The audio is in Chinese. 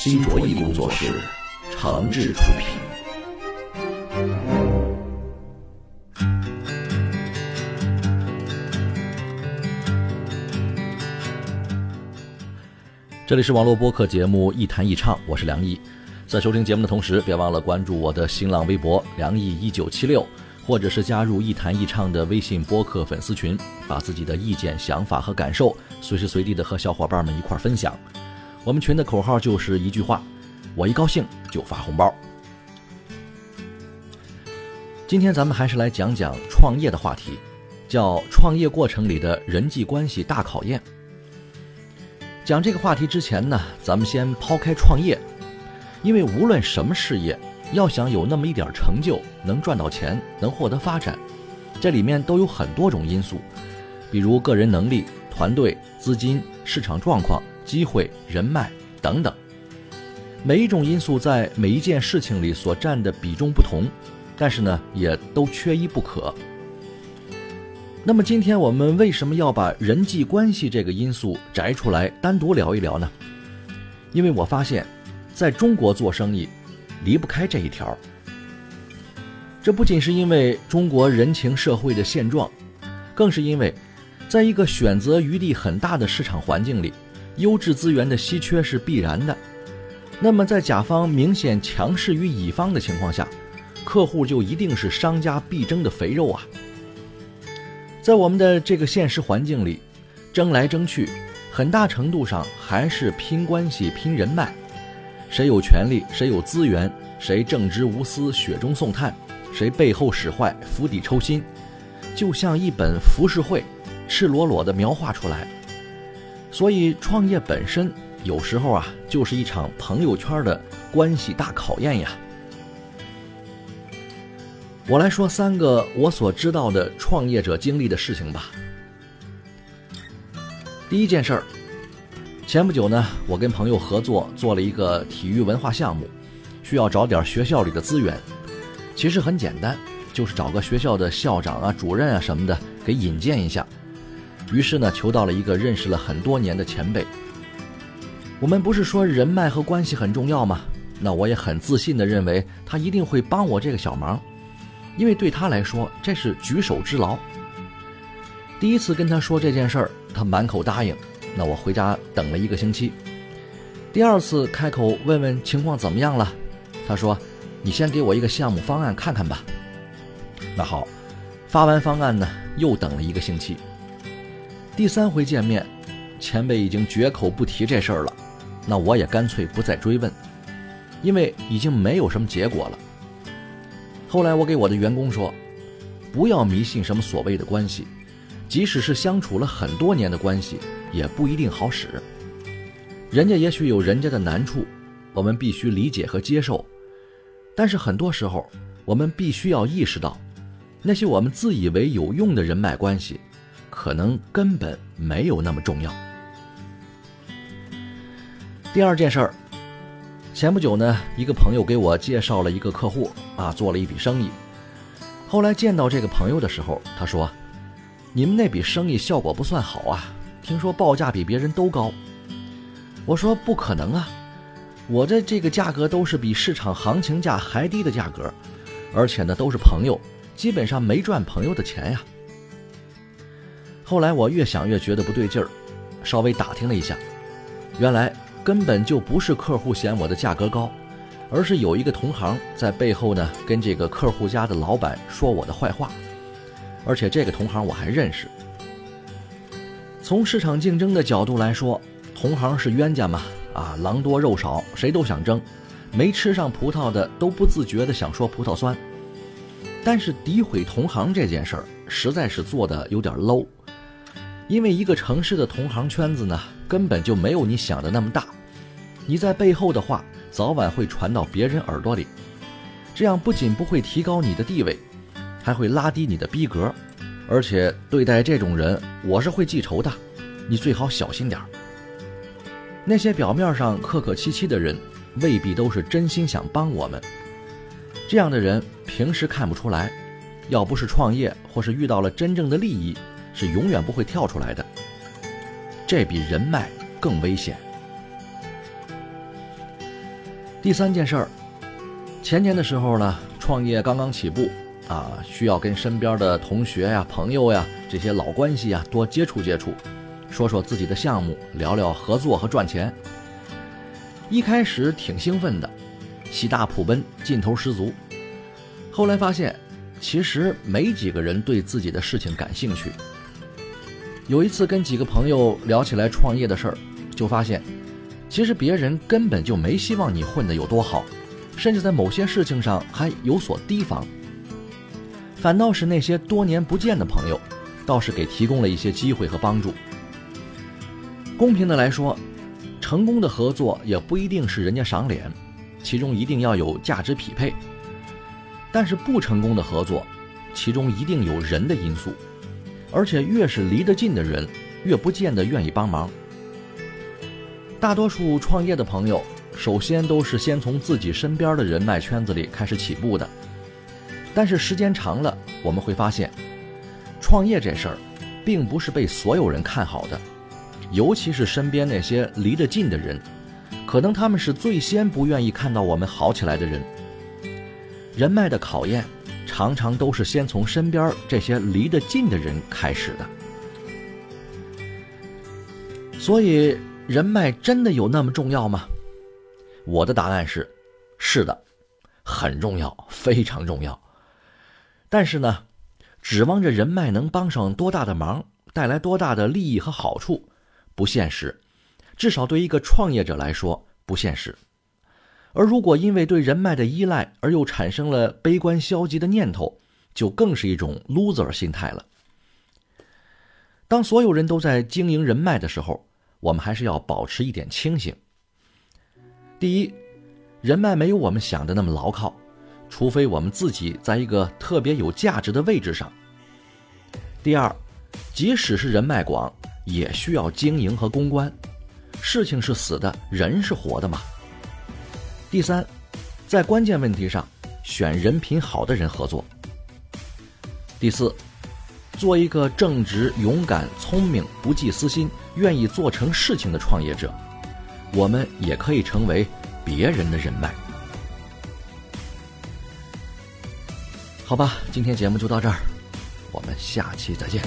新卓艺工作室，诚挚出品。这里是网络播客节目《一弹一唱》，我是梁毅。在收听节目的同时，别忘了关注我的新浪微博“梁毅一九七六”，或者是加入“一弹一唱”的微信播客粉丝群，把自己的意见、想法和感受随时随地的和小伙伴们一块分享。我们群的口号就是一句话：我一高兴就发红包。今天咱们还是来讲讲创业的话题，叫创业过程里的人际关系大考验。讲这个话题之前呢，咱们先抛开创业，因为无论什么事业，要想有那么一点成就，能赚到钱，能获得发展，这里面都有很多种因素，比如个人能力、团队、资金、市场状况、机会、人脉等等。每一种因素在每一件事情里所占的比重不同，但是呢，也都缺一不可。那么今天我们为什么要把人际关系这个因素摘出来单独聊一聊呢？因为我发现，在中国做生意，离不开这一条。这不仅是因为中国人情社会的现状，更是因为，在一个选择余地很大的市场环境里，优质资源的稀缺是必然的。那么在甲方明显强势于乙方的情况下，客户就一定是商家必争的肥肉啊。在我们的这个现实环境里，争来争去，很大程度上还是拼关系、拼人脉。谁有权利，谁有资源，谁正直无私、雪中送炭，谁背后使坏、釜底抽薪，就像一本浮世绘，赤裸裸地描画出来。所以，创业本身有时候啊，就是一场朋友圈的关系大考验呀。我来说三个我所知道的创业者经历的事情吧。第一件事儿，前不久呢，我跟朋友合作做了一个体育文化项目，需要找点学校里的资源。其实很简单，就是找个学校的校长啊、主任啊什么的给引荐一下。于是呢，求到了一个认识了很多年的前辈。我们不是说人脉和关系很重要吗？那我也很自信的认为他一定会帮我这个小忙。因为对他来说，这是举手之劳。第一次跟他说这件事儿，他满口答应。那我回家等了一个星期。第二次开口问问情况怎么样了，他说：“你先给我一个项目方案看看吧。”那好，发完方案呢，又等了一个星期。第三回见面，前辈已经绝口不提这事儿了。那我也干脆不再追问，因为已经没有什么结果了。后来我给我的员工说，不要迷信什么所谓的关系，即使是相处了很多年的关系，也不一定好使。人家也许有人家的难处，我们必须理解和接受。但是很多时候，我们必须要意识到，那些我们自以为有用的人脉关系，可能根本没有那么重要。第二件事儿。前不久呢，一个朋友给我介绍了一个客户啊，做了一笔生意。后来见到这个朋友的时候，他说：“你们那笔生意效果不算好啊，听说报价比别人都高。”我说：“不可能啊，我的这个价格都是比市场行情价还低的价格，而且呢都是朋友，基本上没赚朋友的钱呀。”后来我越想越觉得不对劲儿，稍微打听了一下，原来。根本就不是客户嫌我的价格高，而是有一个同行在背后呢跟这个客户家的老板说我的坏话，而且这个同行我还认识。从市场竞争的角度来说，同行是冤家嘛，啊，狼多肉少，谁都想争，没吃上葡萄的都不自觉的想说葡萄酸。但是诋毁同行这件事儿实在是做的有点 low，因为一个城市的同行圈子呢根本就没有你想的那么大。你在背后的话早晚会传到别人耳朵里，这样不仅不会提高你的地位，还会拉低你的逼格，而且对待这种人，我是会记仇的，你最好小心点儿。那些表面上客客气气的人，未必都是真心想帮我们。这样的人平时看不出来，要不是创业或是遇到了真正的利益，是永远不会跳出来的。这比人脉更危险。第三件事儿，前年的时候呢，创业刚刚起步啊，需要跟身边的同学呀、朋友呀这些老关系呀多接触接触，说说自己的项目，聊聊合作和赚钱。一开始挺兴奋的，喜大普奔，劲头十足。后来发现，其实没几个人对自己的事情感兴趣。有一次跟几个朋友聊起来创业的事儿，就发现，其实别人根本就没希望你混得有多好，甚至在某些事情上还有所提防。反倒是那些多年不见的朋友，倒是给提供了一些机会和帮助。公平的来说，成功的合作也不一定是人家赏脸，其中一定要有价值匹配。但是不成功的合作，其中一定有人的因素。而且越是离得近的人，越不见得愿意帮忙。大多数创业的朋友，首先都是先从自己身边的人脉圈子里开始起步的。但是时间长了，我们会发现，创业这事儿，并不是被所有人看好的，尤其是身边那些离得近的人，可能他们是最先不愿意看到我们好起来的人。人脉的考验。常常都是先从身边这些离得近的人开始的，所以人脉真的有那么重要吗？我的答案是，是的，很重要，非常重要。但是呢，指望着人脉能帮上多大的忙，带来多大的利益和好处，不现实，至少对一个创业者来说不现实。而如果因为对人脉的依赖而又产生了悲观消极的念头，就更是一种 loser 心态了。当所有人都在经营人脉的时候，我们还是要保持一点清醒。第一，人脉没有我们想的那么牢靠，除非我们自己在一个特别有价值的位置上。第二，即使是人脉广，也需要经营和公关。事情是死的，人是活的嘛。第三，在关键问题上选人品好的人合作。第四，做一个正直、勇敢、聪明、不计私心、愿意做成事情的创业者，我们也可以成为别人的人脉。好吧，今天节目就到这儿，我们下期再见。